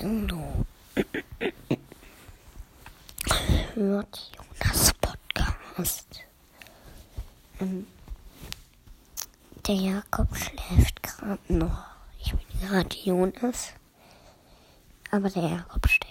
Hallo. Hört Jonas Podcast. Ähm, der Jakob schläft gerade noch. Ich bin gerade Jonas. Aber der Jakob schläft.